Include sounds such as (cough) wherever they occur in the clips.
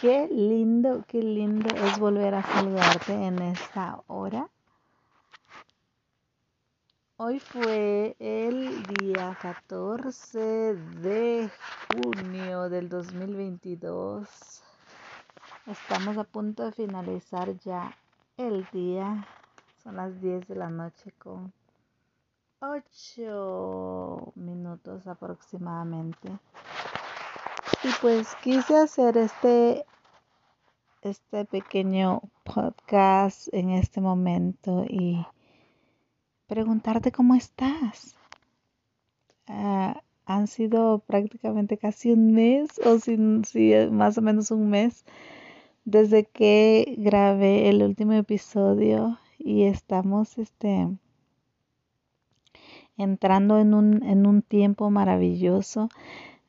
Qué lindo, qué lindo es volver a saludarte en esta hora. Hoy fue el día 14 de junio del 2022. Estamos a punto de finalizar ya el día. Son las 10 de la noche con 8 minutos aproximadamente. Y pues quise hacer este este pequeño podcast en este momento y preguntarte cómo estás. Ah, han sido prácticamente casi un mes o si, más o menos un mes desde que grabé el último episodio y estamos este entrando en un, en un tiempo maravilloso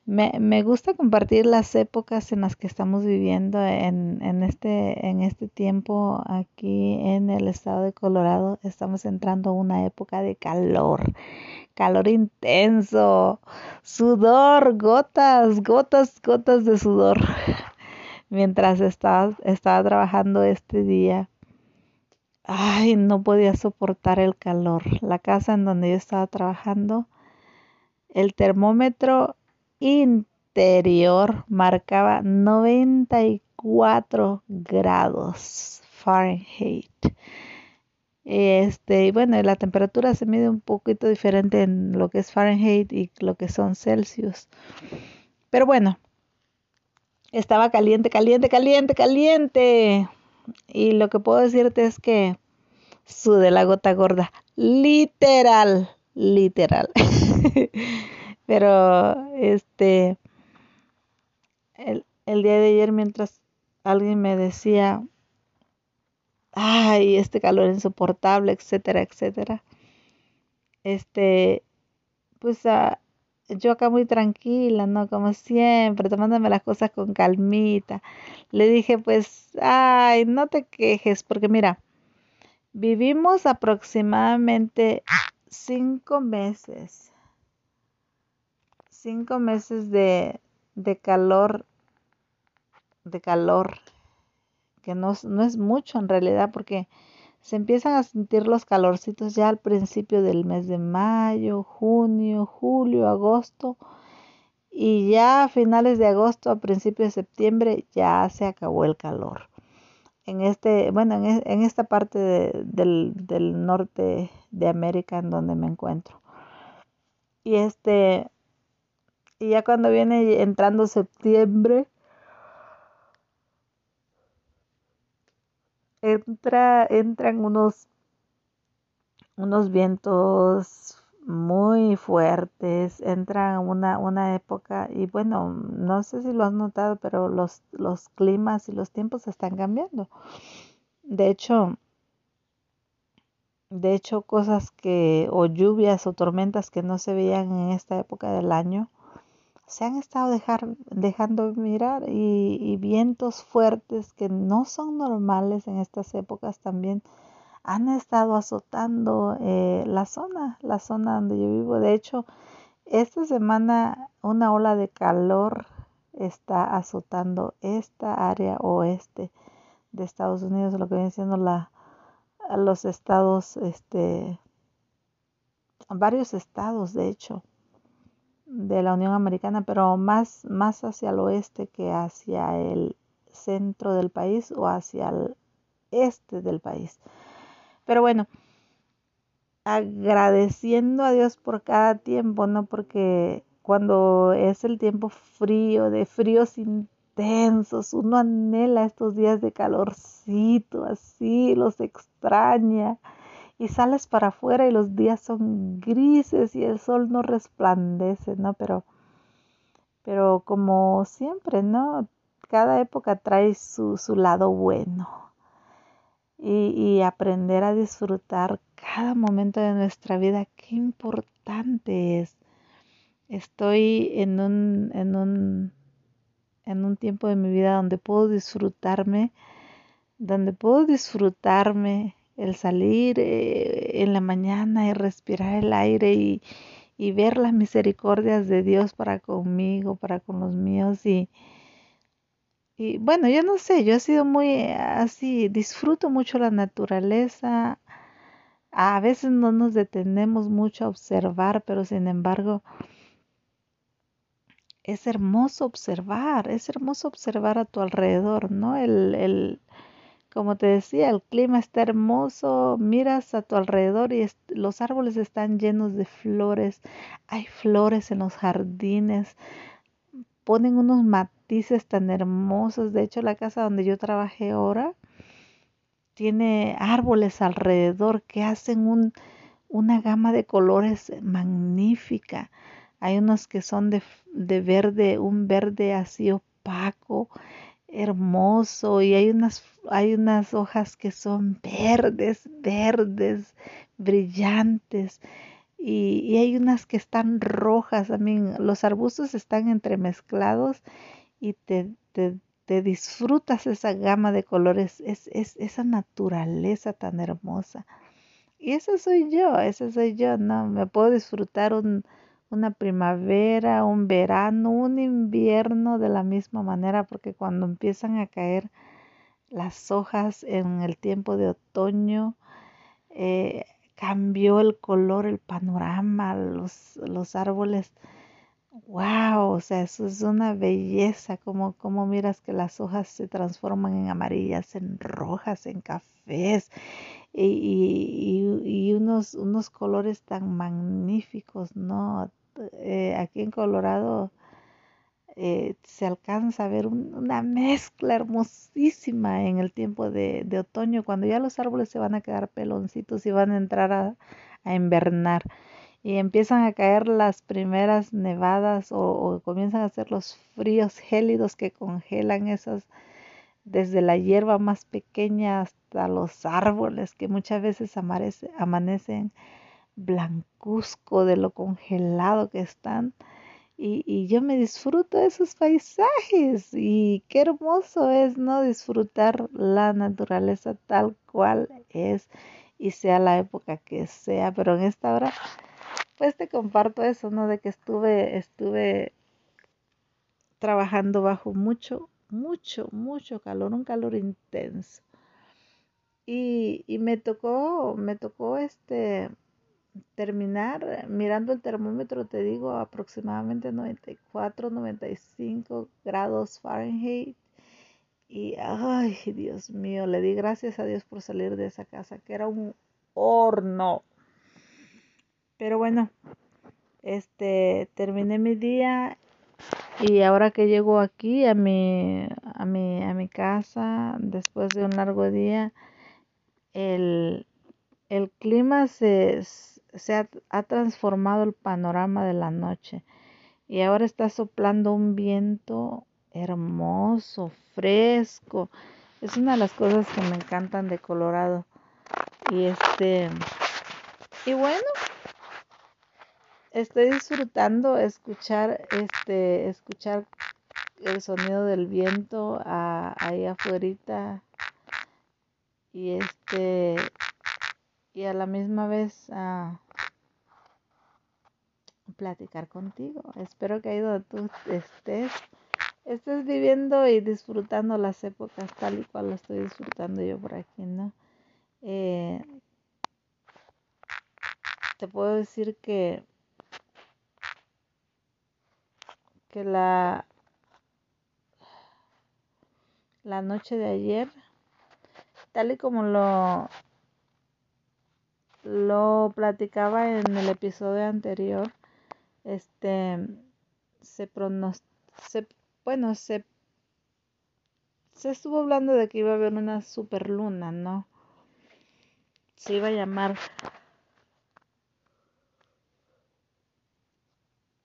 me, me, gusta compartir las épocas en las que estamos viviendo en, en, este, en este tiempo aquí en el estado de Colorado. Estamos entrando a una época de calor, calor intenso, sudor, gotas, gotas, gotas de sudor. (laughs) Mientras estaba, estaba trabajando este día, ay, no podía soportar el calor. La casa en donde yo estaba trabajando, el termómetro interior marcaba 94 grados Fahrenheit. Este, bueno, la temperatura se mide un poquito diferente en lo que es Fahrenheit y lo que son Celsius. Pero bueno, estaba caliente, caliente, caliente, caliente. Y lo que puedo decirte es que sudé la gota gorda. Literal, literal. (laughs) Pero este, el, el día de ayer mientras alguien me decía, ay, este calor insoportable, etcétera, etcétera. Este, pues uh, yo acá muy tranquila, ¿no? Como siempre, tomándome las cosas con calmita. Le dije, pues, ay, no te quejes, porque mira, vivimos aproximadamente cinco meses cinco meses de, de calor, de calor, que no, no es mucho en realidad porque se empiezan a sentir los calorcitos ya al principio del mes de mayo, junio, julio, agosto y ya a finales de agosto, a principios de septiembre ya se acabó el calor. En este, bueno, en, e, en esta parte del, del norte de América en donde me encuentro. Y este, y ya cuando viene entrando septiembre, entra, entran unos, unos vientos muy fuertes, entra una, una época y bueno, no sé si lo has notado, pero los, los climas y los tiempos están cambiando. De hecho, de hecho, cosas que, o lluvias o tormentas que no se veían en esta época del año, se han estado dejar, dejando mirar y, vientos fuertes que no son normales en estas épocas también han estado azotando eh, la zona, la zona donde yo vivo. De hecho, esta semana una ola de calor está azotando esta área oeste de Estados Unidos, lo que viene siendo la, los estados, este, varios estados de hecho de la Unión Americana, pero más, más hacia el oeste que hacia el centro del país o hacia el este del país. Pero bueno, agradeciendo a Dios por cada tiempo, ¿no? Porque cuando es el tiempo frío, de fríos intensos, uno anhela estos días de calorcito, así, los extraña y sales para afuera y los días son grises y el sol no resplandece, ¿no? Pero, pero como siempre, ¿no? Cada época trae su, su lado bueno. Y, y, aprender a disfrutar cada momento de nuestra vida, qué importante es. Estoy en un, en un, en un tiempo de mi vida donde puedo disfrutarme, donde puedo disfrutarme el salir eh, en la mañana y respirar el aire y, y, ver las misericordias de Dios para conmigo, para con los míos y, y bueno, yo no sé, yo he sido muy eh, así, disfruto mucho la naturaleza. A veces no nos detenemos mucho a observar, pero sin embargo es hermoso observar, es hermoso observar a tu alrededor, ¿no? El, el, como te decía, el clima está hermoso, miras a tu alrededor y los árboles están llenos de flores, hay flores en los jardines, ponen unos matices tan hermosos. De hecho, la casa donde yo trabajé ahora tiene árboles alrededor que hacen un, una gama de colores magnífica. Hay unos que son de, de verde, un verde así opaco, hermoso, y hay unas, hay unas hojas que son verdes, verdes, brillantes y, hay unas que están rojas. también los arbustos están entremezclados y te, te, te disfrutas esa gama de colores, es, es, esa naturaleza tan hermosa. Y esa soy yo, esa soy yo, ¿no? Me puedo disfrutar un, una primavera, un verano, un invierno de la misma manera, porque cuando empiezan a caer las hojas en el tiempo de otoño, eh, cambió el color, el panorama, los, los árboles. Wow, o sea, eso es una belleza, como, como miras que las hojas se transforman en amarillas, en rojas, en cafés y, y, y unos, unos colores tan magníficos, ¿no? Eh, aquí en Colorado eh, se alcanza a ver una mezcla hermosísima en el tiempo de, otoño, cuando ya los árboles se van a quedar peloncitos y van a entrar a, invernar y empiezan a caer las primeras nevadas o, comienzan a hacer los fríos gélidos que congelan esas desde la hierba más pequeña hasta los árboles que muchas veces amanecen blancuzco de lo congelado que están y, yo me disfruto de esos paisajes y qué hermoso es no disfrutar la naturaleza tal cual es y sea la época que sea, pero en esta hora pues te comparto eso, ¿no? De que estuve, estuve trabajando bajo mucho, mucho, mucho calor, un calor intenso. Y, y me tocó, me tocó este terminar mirando el termómetro, te digo, aproximadamente 94, 95 grados Fahrenheit. Y, ay, Dios mío, le di gracias a Dios por salir de esa casa, que era un horno. Pero bueno, este, terminé mi día y ahora que llego aquí a mi, a mi, a mi casa, después de un largo día, el, el clima se, se ha, transformado el panorama de la noche y ahora está soplando un viento hermoso, fresco. Es una de las cosas que me encantan de Colorado. Y este y bueno, estoy disfrutando escuchar este escuchar el sonido del viento ahí afuera y este y a la misma vez a platicar contigo. Espero que ahí donde tú estés, estés viviendo y disfrutando las épocas tal y cual lo estoy disfrutando yo por aquí, ¿no? Eh, te puedo decir que que la la noche de ayer tal y como lo lo platicaba en el episodio anterior, este, se se, bueno, se, se estuvo hablando de que iba a haber una super luna, ¿no? Se iba a llamar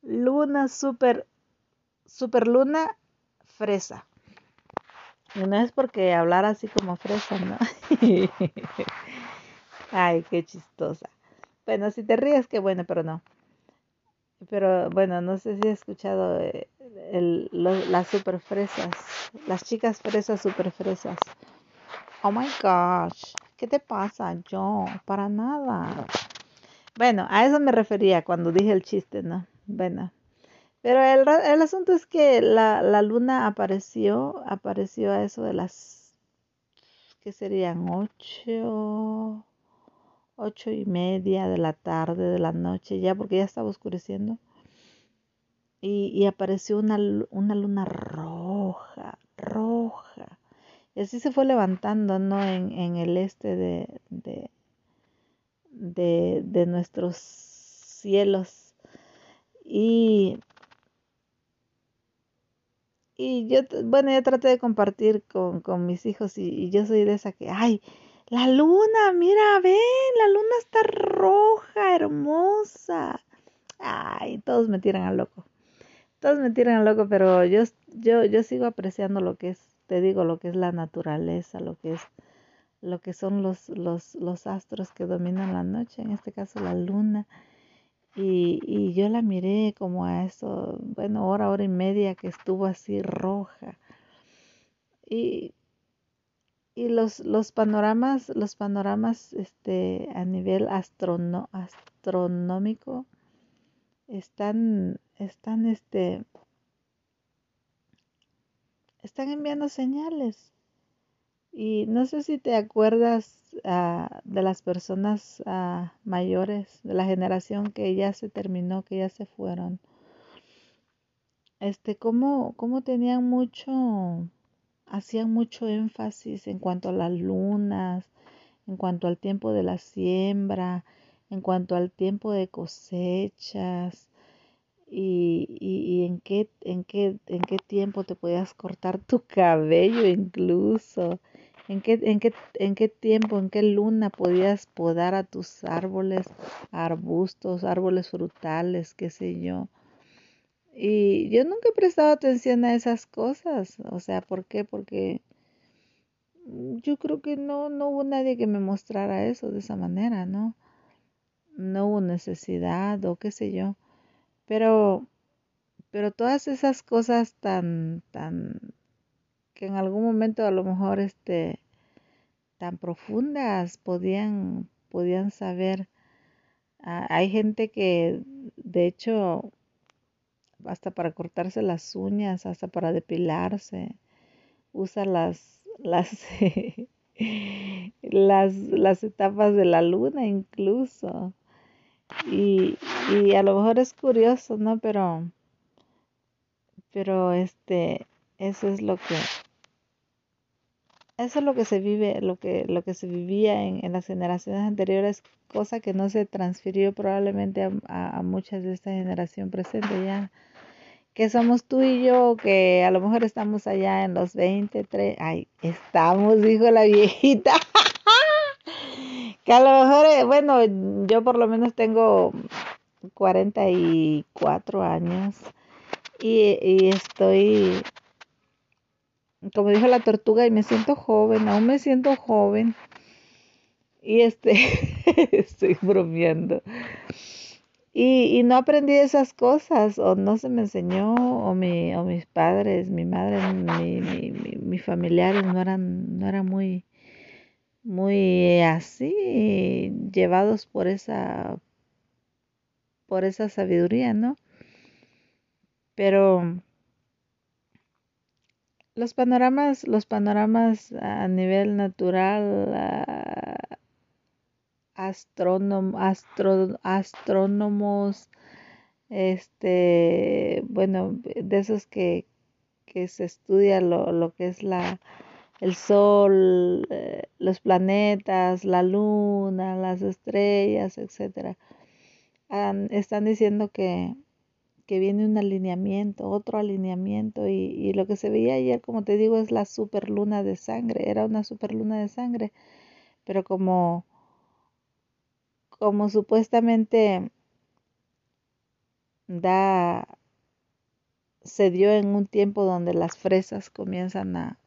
luna super, super luna fresa. Y no es porque hablar así como fresa, ¿no? (laughs) Ay, qué chistosa. Bueno, si te ríes, qué bueno, pero no. Pero bueno, no sé si has escuchado eh, el, las super fresas, las chicas fresas super fresas. Oh my gosh, ¿qué te pasa? Yo, para nada. Bueno, a eso me refería cuando dije el chiste, ¿no? Bueno, Pero el, el asunto es que la, la, luna apareció, apareció a eso de las, que serían ocho, ocho y media de la tarde, de la noche, ya porque ya estaba oscureciendo. Y, y apareció una, una luna roja, roja. Y así se fue levantando, ¿no? En, en el este de, de, de, de nuestros cielos. Y y yo, bueno, yo traté de compartir con, con mis hijos y, y, yo soy de esa que, ay, la luna, mira, ven, la luna está roja, hermosa. Ay, todos me tiran al loco. Todos me tiran al loco, pero yo, yo, yo sigo apreciando lo que es, te digo, lo que es la naturaleza, lo que es, lo que son los, los, los astros que dominan la noche, en este caso la luna. Y, y yo la miré como a eso, bueno, hora, hora y media que estuvo así roja. Y, y los, los panoramas, los panoramas este, a nivel astrono, astronómico están, están, este, están enviando señales. Y no sé si te acuerdas uh, de las personas uh, mayores de la generación que ya se terminó, que ya se fueron. Este, cómo, cómo tenían mucho, hacían mucho énfasis en cuanto a las lunas, en cuanto al tiempo de la siembra, en cuanto al tiempo de cosechas y, y, y en, qué, en, qué, en qué tiempo te podías cortar tu cabello incluso ¿En qué, en, qué, ¿En qué tiempo, en qué luna podías podar a tus árboles, arbustos, árboles frutales, qué sé yo? Y yo nunca he prestado atención a esas cosas. O sea, ¿por qué? Porque yo creo que no, no hubo nadie que me mostrara eso de esa manera, ¿no? No hubo necesidad o qué sé yo. Pero, pero todas esas cosas tan, tan, que en algún momento a lo mejor este tan profundas podían podían saber ah, hay gente que de hecho hasta para cortarse las uñas hasta para depilarse. Usa las (laughs) las las, las etapas de la luna incluso. Y, y a lo mejor es curioso no pero pero este eso es lo que eso es lo que se vive, lo que, lo que se vivía en, en las generaciones anteriores, cosa que no se transfirió probablemente a, a, muchas de esta generación presente ya. Que somos tú y yo, que a lo mejor estamos allá en los 20, 3, ay, estamos, dijo la viejita. (laughs) que a lo mejor, eh, bueno, yo por lo menos tengo 44 años y, y estoy como dijo la tortuga, y me siento joven, aún me siento joven. Y este, (laughs) estoy bromeando. Y, y, no aprendí esas cosas, o no se me enseñó, o, mi, o mis padres, mi madre, mi, mi, mi, mi familiares no eran, no eran muy, muy así, llevados por esa, por esa sabiduría, ¿no? Pero los panoramas, los panoramas a nivel natural, astrónom, astro, astrónomos, este, bueno, de esos que, que se estudia lo, lo que es la, el sol, eh, los planetas, la luna, las estrellas, um, están diciendo que que viene un alineamiento, otro alineamiento y, y, lo que se veía ayer, como te digo, es la super luna de sangre, era una super luna de sangre, pero como, como supuestamente da, se dio en un tiempo donde las fresas comienzan a,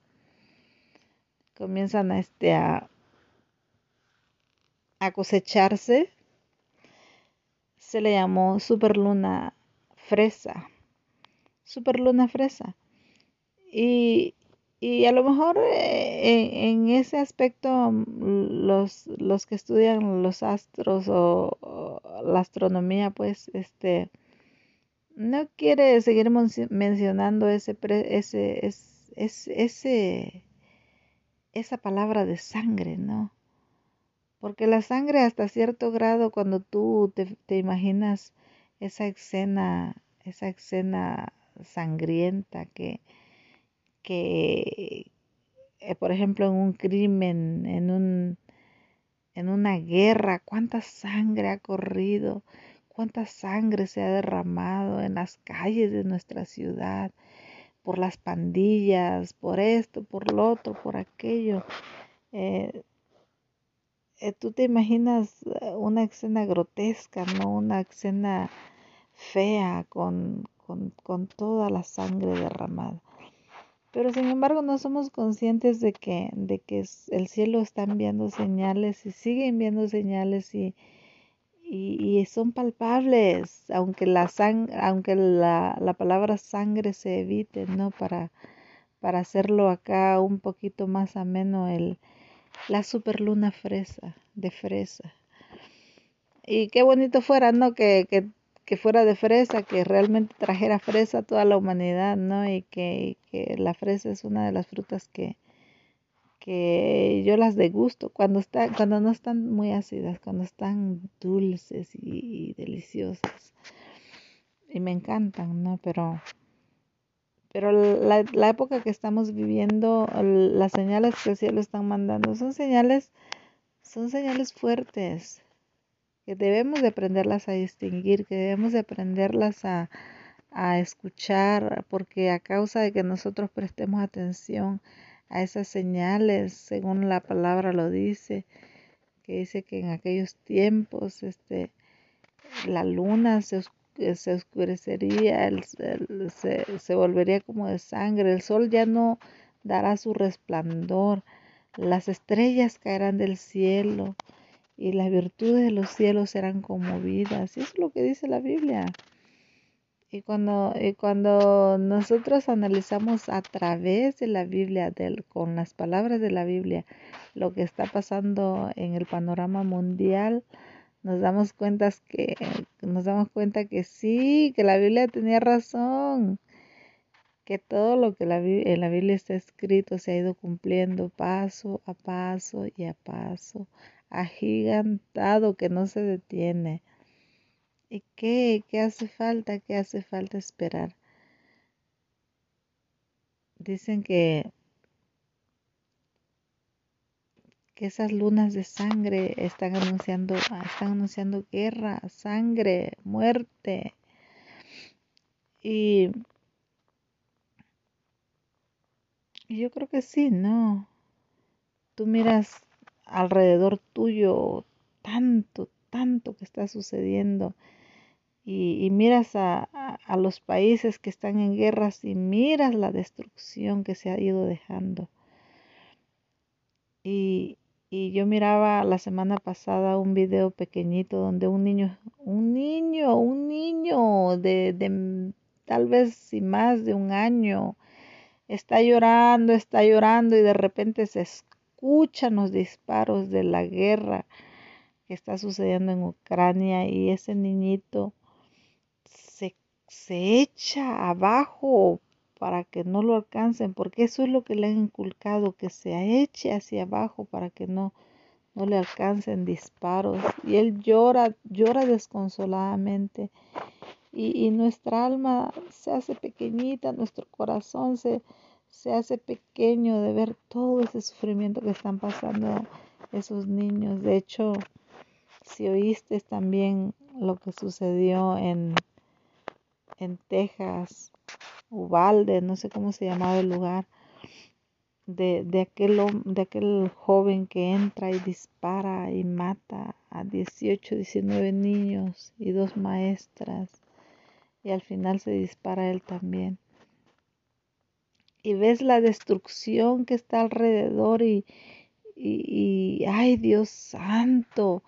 comienzan a este, a, a cosecharse, se le llamó super luna fresa, super luna fresa. Y, y a lo mejor eh, en, ese aspecto mm, los, los que estudian los astros o, o, la astronomía, pues, este, no quiere seguir mencionando ese, ese, ese, ese, esa palabra de sangre, ¿no? Porque la sangre hasta cierto grado, cuando tú te, te imaginas esa escena, esa escena sangrienta que, que eh, por ejemplo, en un crimen, en un en una guerra, cuánta sangre ha corrido, cuánta sangre se ha derramado en las calles de nuestra ciudad, por las pandillas, por esto, por lo otro, por aquello. Eh, eh, tú te imaginas una escena grotesca, ¿no? Una escena fea con, con, con toda la sangre derramada. Pero sin embargo no somos conscientes de que, de que el cielo está enviando señales y sigue enviando señales y, y, son palpables, aunque la sang aunque la, la, palabra sangre se evite, ¿no? Para, para hacerlo acá un poquito más ameno el la superluna fresa, de fresa. Y qué bonito fuera, ¿no? Que, que que fuera de fresa, que realmente trajera fresa a toda la humanidad, ¿no? Y que, que la fresa es una de las frutas que, que yo las degusto cuando está, cuando no están muy ácidas, cuando están dulces y, deliciosas. Y me encantan, ¿no? Pero, pero la, la, época que estamos viviendo, las señales que el cielo están mandando, son señales, son señales fuertes que debemos de aprenderlas a distinguir, que debemos de aprenderlas a, a escuchar, porque a causa de que nosotros prestemos atención a esas señales, según la palabra lo dice, que dice que en aquellos tiempos este, la luna se, se oscurecería, el, se, se volvería como de sangre, el sol ya no dará su resplandor, las estrellas caerán del cielo, y las virtudes de los cielos serán conmovidas. Eso es lo que dice la Biblia. Y cuando, y cuando nosotros analizamos a través de la Biblia, con las palabras de la Biblia, lo que está pasando en el panorama mundial, nos damos cuenta que nos damos cuenta que sí, que la Biblia tenía razón, que todo lo que la, en la Biblia está escrito se ha ido cumpliendo paso a paso y a paso agigantado que no se detiene. ¿Y qué? ¿Qué hace falta? ¿Qué hace falta esperar? Dicen que, que esas lunas de sangre están anunciando, están anunciando guerra, sangre, muerte. Y, y yo creo que sí, ¿no? Tú miras alrededor tuyo tanto, tanto que está sucediendo. Y, miras a, a, los países que están en guerras y miras la destrucción que se ha ido dejando. Y, y yo miraba la semana pasada un video pequeñito donde un niño, un niño, un niño de, de tal vez si más de un año, está llorando, está llorando y de repente se escuchan los disparos de la guerra que está sucediendo en Ucrania y ese niñito se, se echa abajo para que no lo alcancen, porque eso es lo que le han inculcado, que se eche hacia abajo para que no, no le alcancen disparos. Y él llora, llora desconsoladamente. Y, y nuestra alma se hace pequeñita, nuestro corazón se, se hace pequeño de ver todo ese sufrimiento que están pasando esos niños. De hecho, si oíste también lo que sucedió en, en Texas, Ubalde, no sé cómo se llamaba el lugar, de, de, aquel, de aquel joven que entra y dispara y mata a 18, 19 niños y dos maestras, y al final se dispara él también y ves la destrucción que está alrededor y, y, ay Dios santo,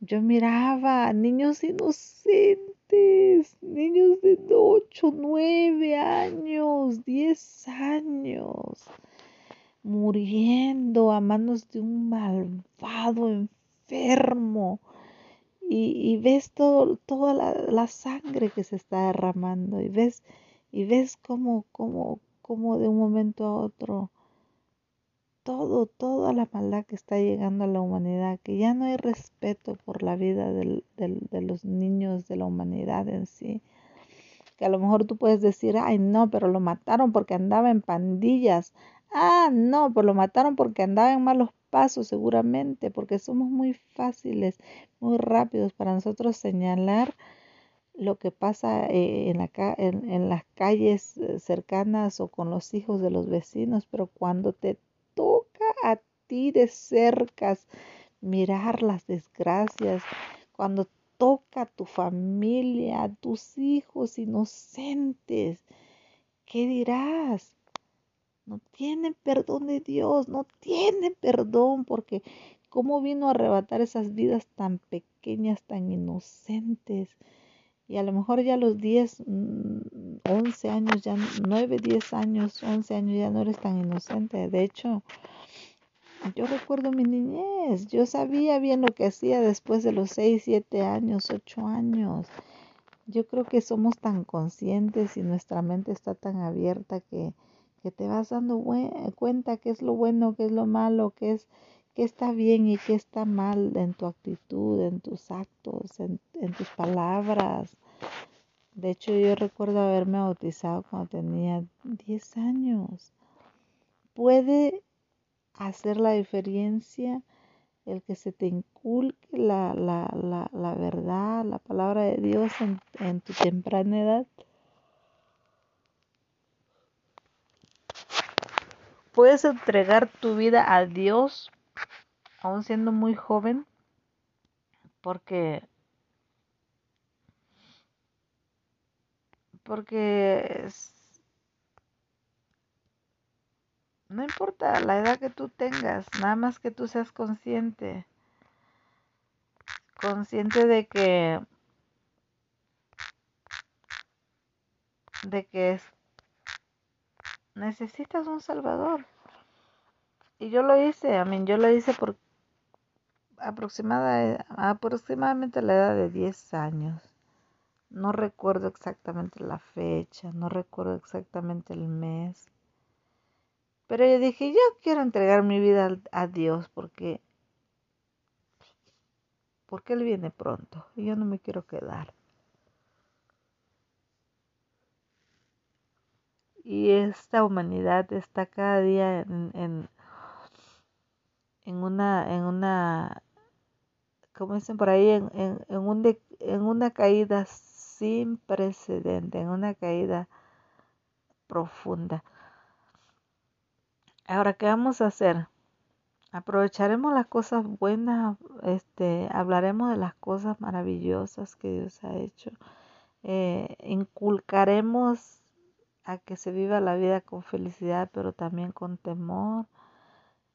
yo miraba niños inocentes, niños de 8, 9 años, 10 años, muriendo a manos de un malvado enfermo. y, ves todo, toda la, sangre que se está derramando y ves, y ves cómo, cómo, cómo de un momento a otro todo, toda la maldad que está llegando a la humanidad, que ya no hay respeto por la vida del, de los niños, de la humanidad en sí. Que a lo mejor tú puedes decir, ay no, pero lo mataron porque andaba en pandillas. Ah, no, pues lo mataron porque andaba en malos pasos seguramente, porque somos muy fáciles, muy rápidos para nosotros señalar lo que pasa eh, en, la, en, en las calles eh, cercanas o con los hijos de los vecinos, pero cuando te toca a ti de cerca mirar las desgracias, cuando toca a tu familia, a tus hijos inocentes, ¿qué dirás? No tienen perdón de Dios, no tienen perdón porque cómo vino a arrebatar esas vidas tan pequeñas, tan inocentes. Y a lo mejor ya a los 10, 11 mm, años, ya 9, 10 años, 11 años ya no eres tan inocente. De hecho, yo recuerdo mi niñez, yo sabía bien lo que hacía después de los 6, 7 años, 8 años. Yo creo que somos tan conscientes y nuestra mente está tan abierta que, que te vas dando cuenta qué es lo bueno, qué es lo malo, qué es qué está bien y qué está mal en tu actitud, en tus actos, en, tus palabras. De hecho, yo recuerdo haberme bautizado cuando tenía 10 años. Puede hacer la diferencia el que se te inculque la, la, la, la verdad, la palabra de Dios en, en tu temprana edad. Puedes entregar tu vida a Dios aún siendo muy joven, porque porque no importa la edad que tú tengas, nada más que tú seas consciente, consciente de que de que necesitas un salvador. Y yo lo hice, a mí yo lo hice por aproximada, aproximadamente a la edad de 10 años. No recuerdo exactamente la fecha, no recuerdo exactamente el mes. Pero yo dije, yo quiero entregar mi vida a Dios porque porque Él viene pronto y yo no me quiero quedar. Y esta humanidad está cada día en, en, en una, en una como dicen por ahí, en, en, un en una caída sin precedente, en una caída profunda. Ahora, ¿qué vamos a hacer? Aprovecharemos las cosas buenas, este, hablaremos de las cosas maravillosas que Dios ha hecho. Eh, inculcaremos a que se viva la vida con felicidad, pero también con temor.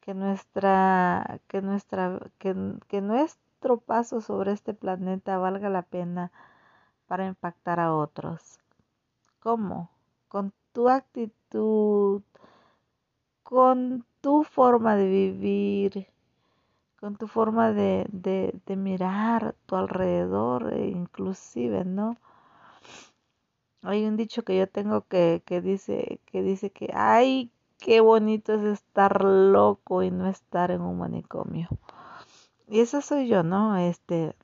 Que nuestra, que nuestra, que, que nuestra nuestro paso sobre este planeta valga la pena para impactar a otros. ¿Cómo? Con tu actitud, con tu forma de vivir, con tu forma de, de, de mirar tu alrededor, e inclusive, ¿no? Hay un dicho que yo tengo que, que dice que dice que ay, qué bonito es estar loco y no estar en un manicomio. Y eso soy yo, ¿no? Este,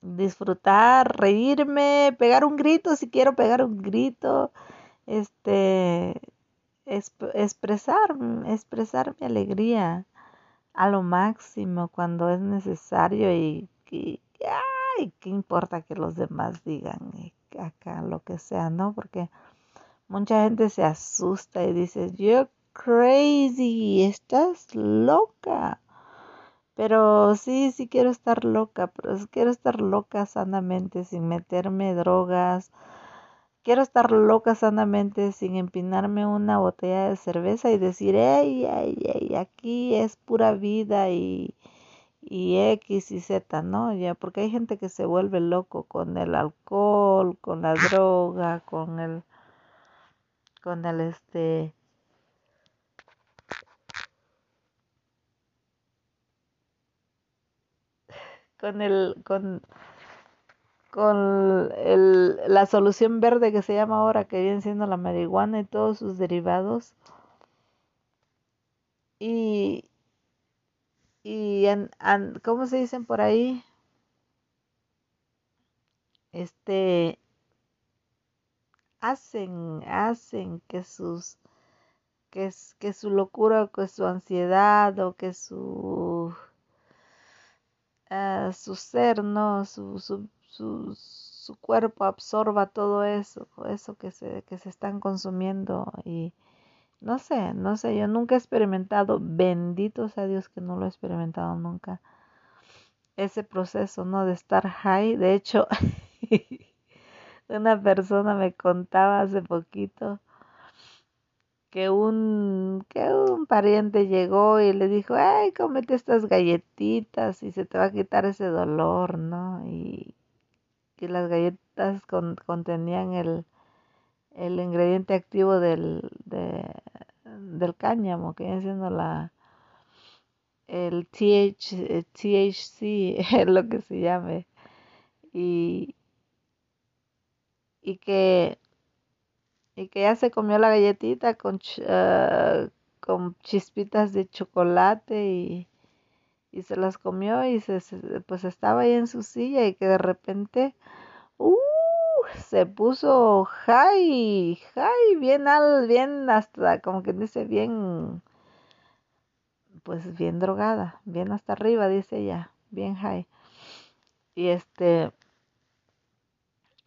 disfrutar, reírme, pegar un grito si quiero pegar un grito, este, expresar, expresar mi alegría a lo máximo cuando es necesario y, y ay, qué importa que los demás digan acá lo que sea, ¿no? Porque mucha gente se asusta y dice, you're crazy, estás loca. Pero sí, sí quiero estar loca, pero quiero estar loca sanamente sin meterme drogas. Quiero estar loca sanamente sin empinarme una botella de cerveza y decir, ey, ey, ey, aquí es pura vida y, y X y Z, ¿no? Ya, porque hay gente que se vuelve loco con el alcohol, con la droga, con el, con el este, con el, con, con el, la solución verde que se llama ahora, que viene siendo la marihuana y todos sus derivados. Y, y en, ¿cómo se dicen por ahí? Este, hacen, hacen que sus, que, que su locura que su ansiedad o que su, su ser, ¿no? Su, su, su, su, cuerpo absorba todo eso, eso que se, que se están consumiendo y no sé, no sé, yo nunca he experimentado, bendito sea Dios que no lo he experimentado nunca, ese proceso, ¿no? De estar high, de hecho, (laughs) una persona me contaba hace poquito que un, que un pariente llegó y le dijo, ay, cómete estas galletitas y se te va a quitar ese dolor, ¿no? Y, que las galletas contenían el, el ingrediente activo del, del cáñamo, que viene siendo la el TH, THC, (laughs) lo que se llame. Y, y que y que ya se comió la galletita con, uh, con chispitas de chocolate y, y se las comió y se, pues estaba ahí en su silla y que de repente uh, se puso high, high, bien al, bien hasta como que dice bien pues bien drogada, bien hasta arriba dice ella, bien high. Y este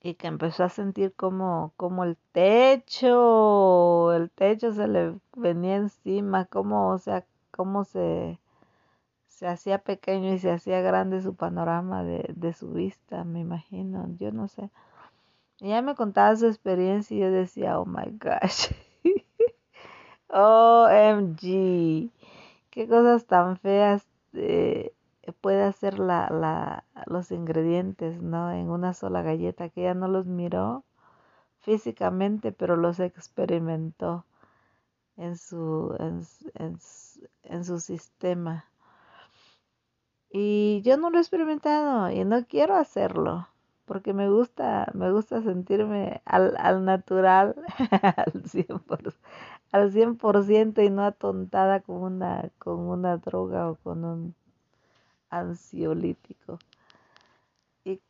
y que empezó a sentir como, como el techo, el techo se le venía encima, como, o sea, cómo se, se hacía pequeño y se hacía grande su panorama de, de su vista, me imagino, yo no sé. Ella me contaba su experiencia y yo decía, oh my gosh, (laughs) OMG, qué cosas tan feas. Eh, puede hacer la, la, los ingredientes, ¿no? En una sola galleta, que ella no los miró físicamente, pero los experimentó en su, en, en su sistema. Y yo no lo he experimentado y no quiero hacerlo porque me gusta, me gusta sentirme al, al natural, (laughs) al 100%, al 100% y no atontada con una, con una droga o con un ansiolítico. Y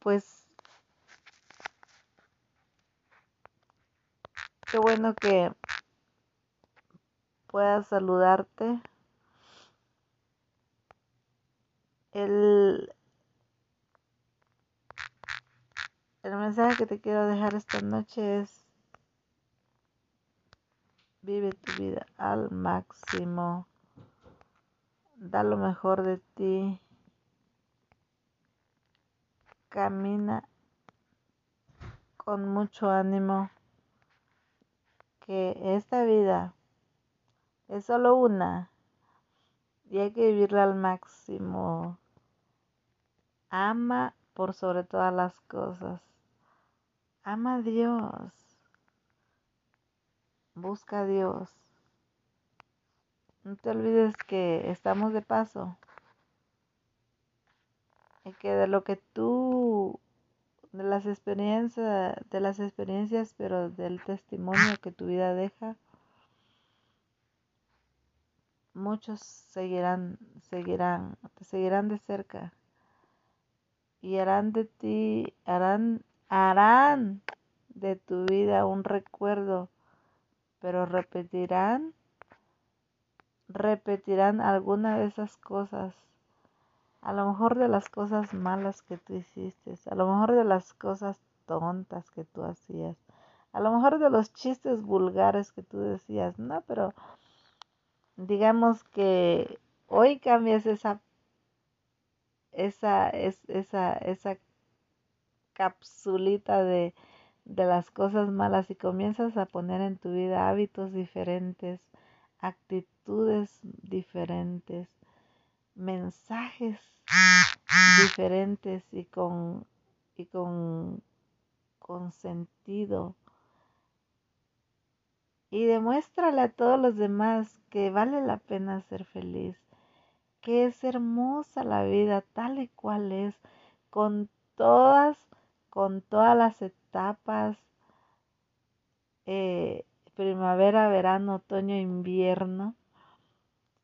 pues qué bueno que pueda saludarte. El, el mensaje que te quiero dejar esta noche es vive tu vida al máximo da lo mejor de ti, camina con mucho ánimo, que esta vida es solo una y hay que vivirla al máximo. Ama por sobre todas las cosas. Ama a Dios. Busca a Dios. No te olvides que estamos de paso. Y que de lo que tú, de las experiencias, de las experiencias, pero del testimonio que tu vida deja, muchos seguirán, seguirán, te seguirán de cerca y harán de ti, harán, harán de tu vida un recuerdo, pero repetirán repetirán alguna de esas cosas. A lo mejor de las cosas malas que tú hiciste, a lo mejor de las cosas tontas que tú hacías, a lo mejor de los chistes vulgares que tú decías, no, pero digamos que hoy cambias esa esa es, esa esa capsulita de de las cosas malas y comienzas a poner en tu vida hábitos diferentes, actitudes diferentes, mensajes diferentes y con, y con, con sentido. Y demuéstrale a todos los demás que vale la pena ser feliz, que es hermosa la vida tal y cual es, con todas, con todas las etapas, eh, primavera, verano, otoño, invierno,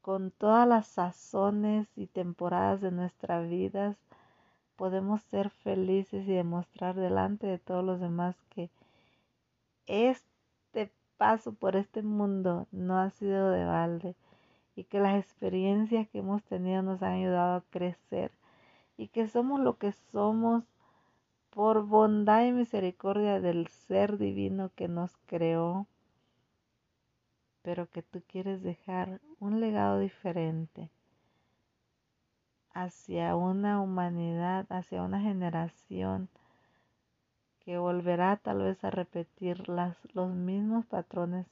con todas las sazones y temporadas de nuestras vidas, podemos ser felices y demostrar delante de todos los demás que este paso por este mundo no ha sido de balde y que las experiencias que hemos tenido nos han ayudado a crecer y que somos lo que somos por bondad y misericordia del ser divino que nos creó, pero que tú quieres dejar un legado diferente hacia una humanidad, hacia una generación que volverá tal vez a repetir las, los mismos patrones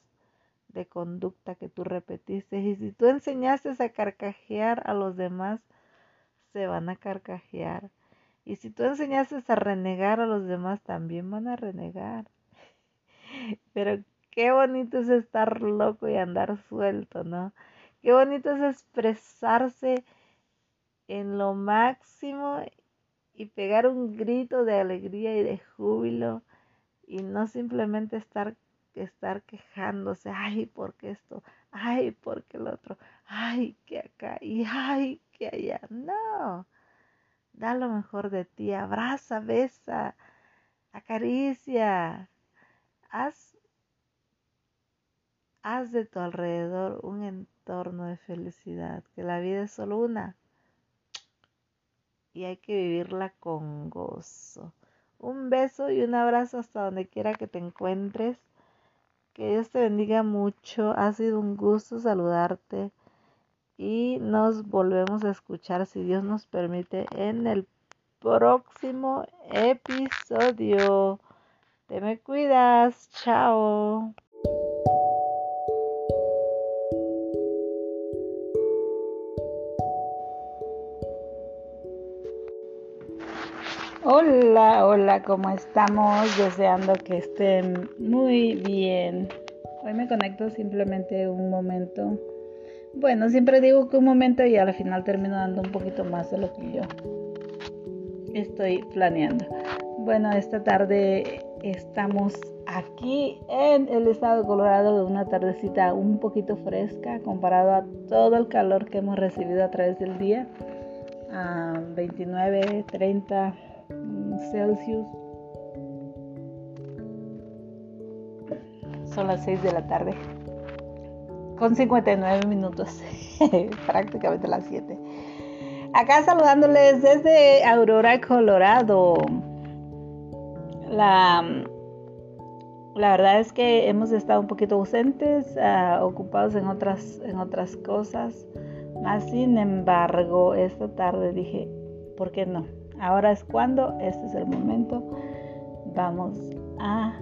de conducta que tú repetiste. Y si tú enseñaste a carcajear a los demás, se van a carcajear. Y si tú enseñaste a renegar a los demás, también van a renegar. (laughs) Pero qué bonito es estar loco y andar suelto, ¿no? Qué bonito es expresarse en lo máximo y pegar un grito de alegría y de júbilo y no simplemente estar estar quejándose, ay, porque esto, ay, porque el otro, ay, que acá y ay, que allá. No, da lo mejor de ti, abraza, besa, acaricia, haz, haz de tu alrededor un entorno de felicidad, que la vida es solo una y hay que vivirla con gozo. Un beso y un abrazo hasta donde quiera que te encuentres. Que Dios te bendiga mucho. Ha sido un gusto saludarte. Y nos volvemos a escuchar, si Dios nos permite, en el próximo episodio. Te me cuidas. Chao. Hola, hola, ¿cómo estamos? Deseando que estén muy bien. Hoy me conecto simplemente un momento. Bueno, siempre digo que un momento y al final termino dando un poquito más de lo que yo estoy planeando. Bueno, esta tarde estamos aquí en el estado de Colorado de una tardecita un poquito fresca comparado a todo el calor que hemos recibido a través del día. A 29, 30 Celsius. Son las 6 de la tarde. Con 59 minutos. (laughs) Prácticamente las 7. Acá saludándoles desde Aurora, Colorado. La, la verdad es que hemos estado un poquito ausentes, ah, ocupados en otras, en otras cosas. Más sin embargo, esta tarde dije, ¿por qué no? Ahora es cuando, este es el momento. Vamos a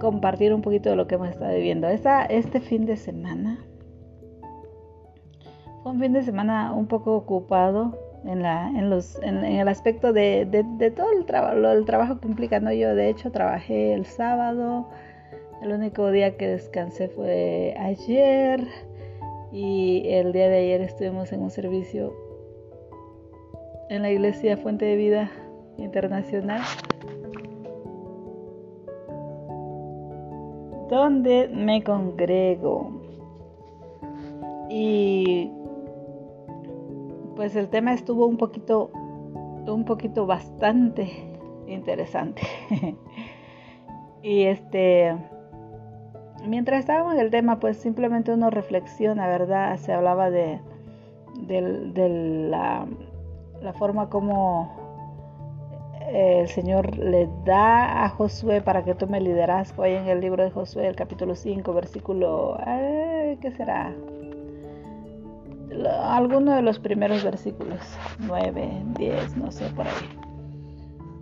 compartir un poquito de lo que hemos estado viviendo. este fin de semana fue un fin de semana un poco ocupado en, el aspecto de, todo el, trabajo el trabajo que. Yo de hecho trabajé el sábado, el único día que descansé fue ayer y el día de ayer estuvimos en un servicio en la Iglesia Fuente de Vida Internacional, donde me congrego. Y pues el tema estuvo un poquito, un poquito bastante interesante. (laughs) y este, mientras estábamos en el tema, pues simplemente uno reflexiona, ¿verdad? Se hablaba de, de la la forma como eh, el Señor le da a Josué para que tome liderazgo ahí en el libro de Josué, el capítulo 5, versículo, ¿qué será? Alguno de los primeros versículos, 9, 10, no sé, por ahí.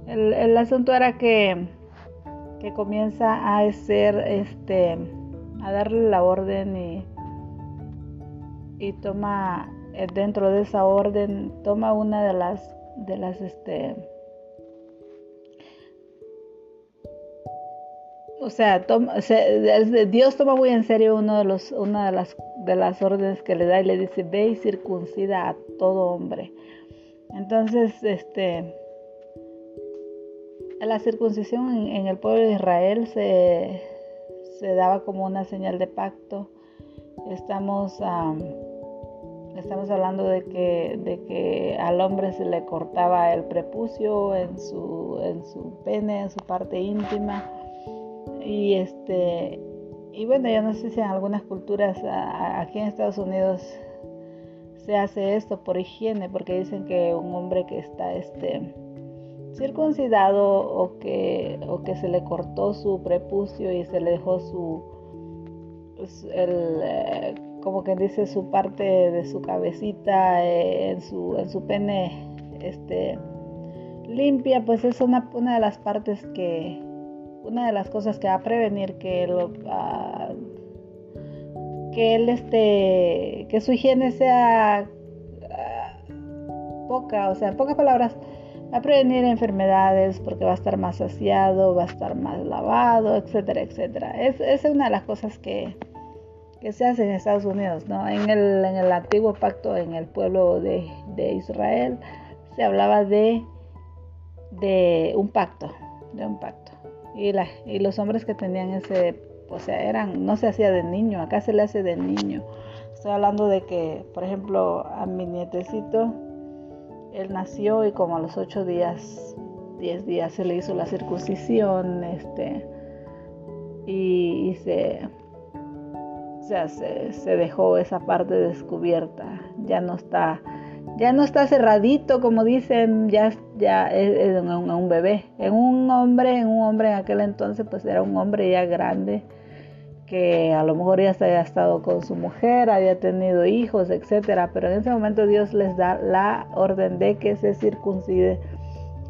El, asunto era que, que comienza a hacer, este, a darle la orden y, y toma dentro de esa orden toma una de las de las este o sea, toma, Dios toma muy en serio uno de los, una de las de las órdenes que le da y le dice, ve y circuncida a todo hombre. Entonces, este, la circuncisión en, el pueblo de Israel se, daba como una señal de pacto. Estamos, estamos hablando de que, de que al hombre se le cortaba el prepucio en su, en su pene, en su parte íntima. Y este y bueno, yo no sé si en algunas culturas aquí en Estados Unidos se hace esto por higiene, porque dicen que un hombre que está este circuncidado o que, o que se le cortó su prepucio y se le dejó su, el, eh, como que dice su parte de su cabecita eh, en, su, en su pene este, limpia, pues es una, una de las partes que, una de las cosas que va a prevenir que lo, ah, que él este que su higiene sea ah, poca, o sea, en pocas palabras, va a prevenir enfermedades porque va a estar más saciado, va a estar más lavado, etcétera, etcétera. Es, es una de las cosas que, que se hace en Estados Unidos, ¿no? En el, en el antiguo pacto, en el pueblo de, de Israel, se hablaba de, de un pacto, de un pacto. Y, la, y los hombres que tenían ese, o sea, eran, no se hacía de niño, acá se le hace de niño. Estoy hablando de que, por ejemplo, a mi nietecito, él nació y como a los ocho días, diez días se le hizo la circuncisión, este, y, se, sea, se, se, dejó esa parte descubierta, ya no está, ya no está cerradito como dicen, ya, ya es, un, un, bebé. En un hombre, en un hombre en aquel entonces, pues era un hombre ya grande que a lo mejor ya se había estado con su mujer, había tenido hijos, etcétera, pero en ese momento Dios les da la orden de que se circuncide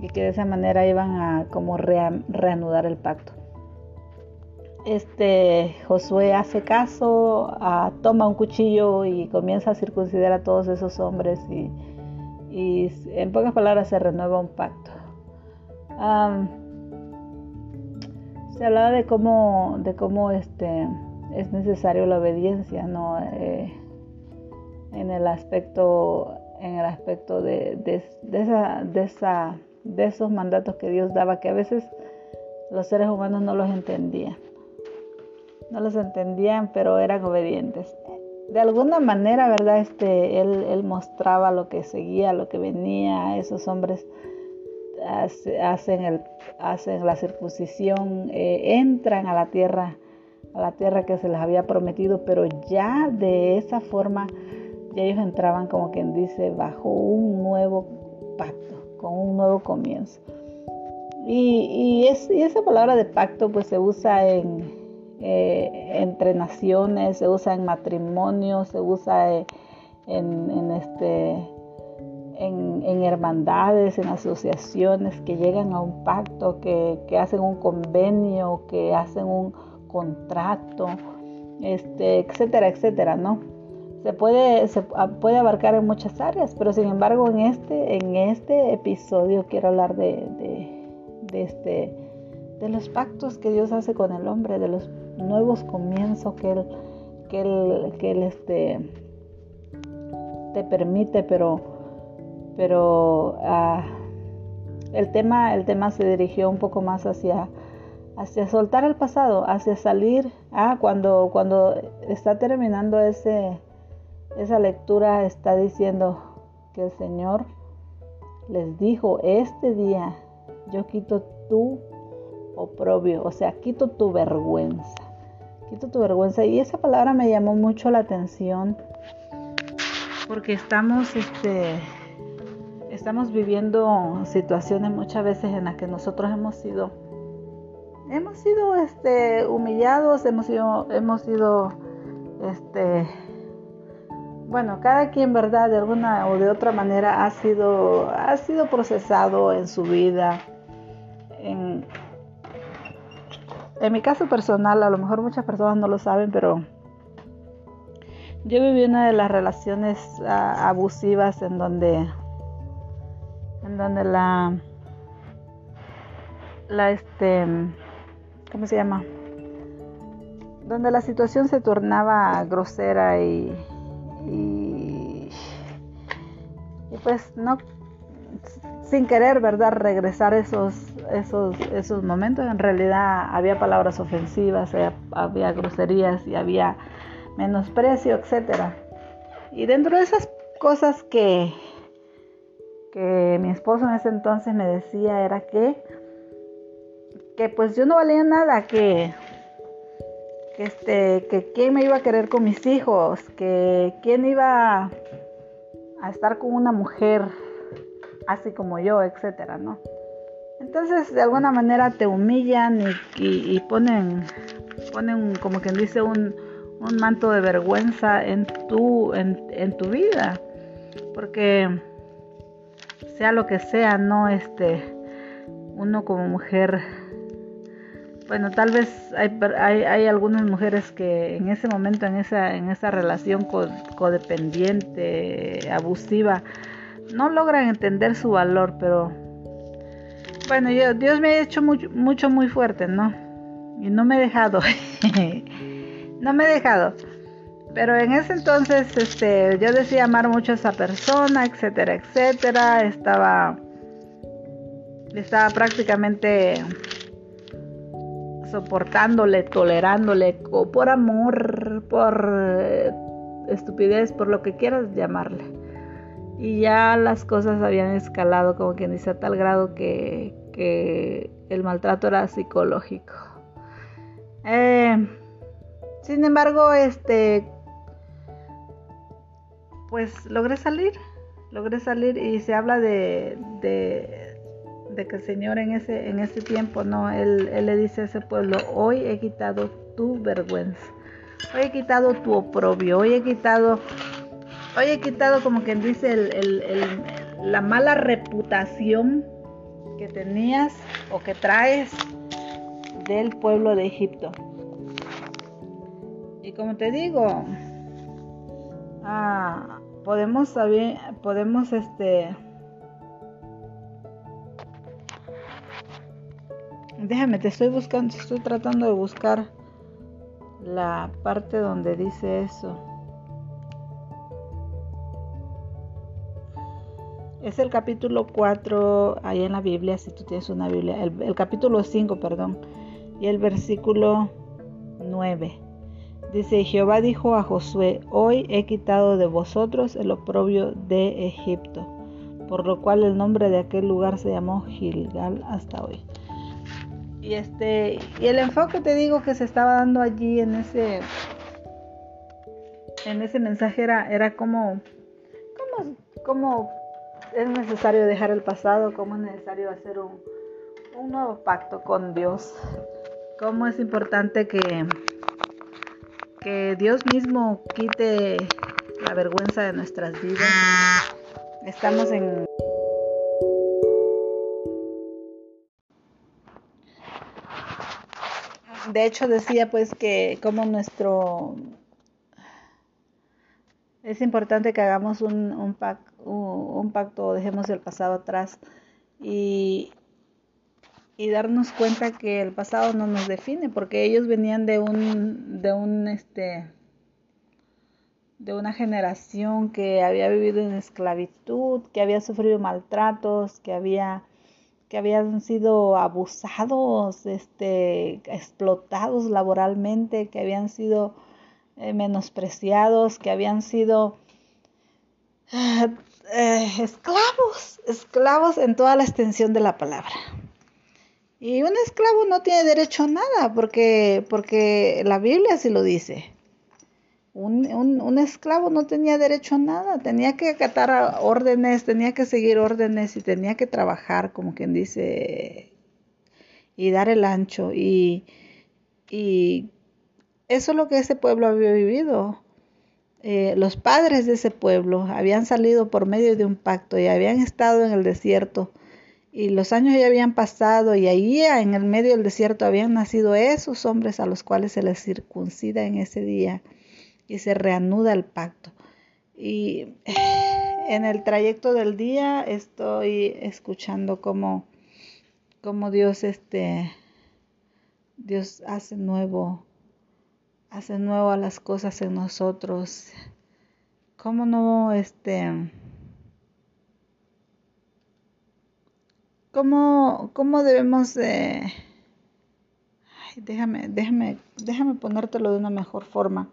y que de esa manera iban a como reanudar el pacto. Este Josué hace caso, toma un cuchillo y comienza a circuncidar a todos esos hombres y, en pocas palabras se renueva un pacto se hablaba de cómo, este, es necesario la obediencia. Eh, en el aspecto, de esos mandatos que Dios daba, que a veces los seres humanos no los entendían. No los entendían, pero eran obedientes. De alguna manera, ¿verdad? Este, él, él mostraba lo que seguía, lo que venía, esos hombres hacen, el, hacen la circuncisión, eh, entran a la tierra, a la tierra que se les había prometido, pero ya de esa forma ya ellos entraban como quien dice bajo un nuevo pacto, con un nuevo comienzo. Y, es, esa palabra de pacto pues se usa en, eh, entre naciones, se usa en matrimonio, se usa en, en este en, hermandades, en asociaciones que llegan a un pacto, que, hacen un convenio, que hacen un contrato, este, etcétera, etcétera, ¿no? Se puede, se puede abarcar en muchas áreas, pero sin embargo en este, en este episodio quiero hablar de, de, este, de los pactos que Dios hace con el hombre, de los nuevos comienzos que Él, que que este, te permite, pero pero ah, el, tema, el tema se dirigió un poco más hacia, hacia soltar el pasado, hacia salir. Ah, cuando, cuando está terminando ese, esa lectura, está diciendo que el Señor les dijo, este día yo quito tu oprobio, o sea, quito tu vergüenza, quito tu vergüenza. Y esa palabra me llamó mucho la atención porque estamos, este, estamos viviendo situaciones muchas veces en las que nosotros hemos sido hemos sido este humillados, hemos sido hemos sido este bueno, cada quien, verdad, de alguna o de otra manera ha sido ha sido procesado en su vida en en mi caso personal, a lo mejor muchas personas no lo saben, pero yo viví una de las relaciones ah, abusivas en donde en donde la, la este, ¿cómo se llama? donde la situación se tornaba grosera y, y, pues no sin querer, ¿verdad? Regresar esos, esos, esos momentos. En realidad había palabras ofensivas, había, groserías y había menosprecio, etcétera. Y dentro de esas cosas que, que mi esposo en ese entonces me decía era que, que pues yo no valía nada, que este, que quién me iba a querer con mis hijos, que quién iba a estar con una mujer así como yo, etcétera, ¿no? Entonces, de alguna manera te humillan y, ponen, ponen, como quien dice, un, manto de vergüenza en tu, en, tu vida. Porque sea lo que sea, no este, uno como mujer bueno, tal vez hay, hay, algunas mujeres que en ese momento, en esa, en esa relación codependiente, abusiva, no logran entender su valor, pero bueno, yo, Dios me ha hecho mucho, mucho muy fuerte, ¿no? Y no me he dejado, (laughs) no me he dejado. Pero en ese entonces, este, yo decía amar mucho a esa persona, etcétera, etcétera. Estaba, estaba prácticamente soportándole, tolerándole, por amor, por eh, estupidez, por lo que quieras llamarle. Y ya las cosas habían escalado, como quien dice, a tal grado que, el maltrato era psicológico. Eh, sin embargo, este, pues logré salir, logré salir y se habla de de que el Señor en ese, en ese tiempo, no, él, le dice a ese pueblo, hoy he quitado tu vergüenza, hoy he quitado tu oprobio, hoy he quitado, hoy he quitado como quien dice la mala reputación que tenías o que traes del pueblo de Egipto. Y como te digo, ah, podemos saber, podemos este Déjame, te estoy buscando, estoy tratando de buscar la parte donde dice eso. Es el capítulo 4 ahí en la Biblia, si tú tienes una Biblia. El, capítulo 5, perdón. Y el versículo 9. Dice, Jehová dijo a Josué, hoy he quitado de vosotros el oprobio de Egipto, por lo cual el nombre de aquel lugar se llamó Gilgal hasta hoy. Y este, y el enfoque te digo que se estaba dando allí en ese en ese mensaje era, era como, como, como es necesario dejar el pasado, como es necesario hacer un, un nuevo pacto con Dios, cómo es importante que, que Dios mismo quite la vergüenza de nuestras vidas. Estamos en de hecho decía pues que como nuestro es importante que hagamos un, un, un, pacto, dejemos el pasado atrás y, y darnos cuenta que el pasado no nos define, porque ellos venían de un, de un este de una generación que había vivido en esclavitud, que había sufrido maltratos, que había que habían sido abusados, este, explotados laboralmente, que habían sido eh, menospreciados, que habían sido (sighs) eh, esclavos, esclavos en toda la extensión de la palabra. Y un esclavo no tiene derecho a nada, porque, porque la Biblia sí lo dice. Un, esclavo no tenía derecho a nada, tenía que acatar órdenes, tenía que seguir órdenes y tenía que trabajar, como quien dice, y dar el ancho. Y, y eso es lo que ese pueblo había vivido. Eh, los padres de ese pueblo habían salido por medio de un pacto y habían estado en el desierto y los años ya habían pasado y ahí en el medio del desierto habían nacido esos hombres a los cuales se les circuncida en ese día y se reanuda el pacto. Y (sighs) en el trayecto del día estoy escuchando cómo, cómo Dios, este, Dios hace nuevo hace nuevo las cosas en nosotros. ¿Cómo no, este, cómo, cómo debemos de, déjame, déjame, déjame ponértelo de una mejor forma.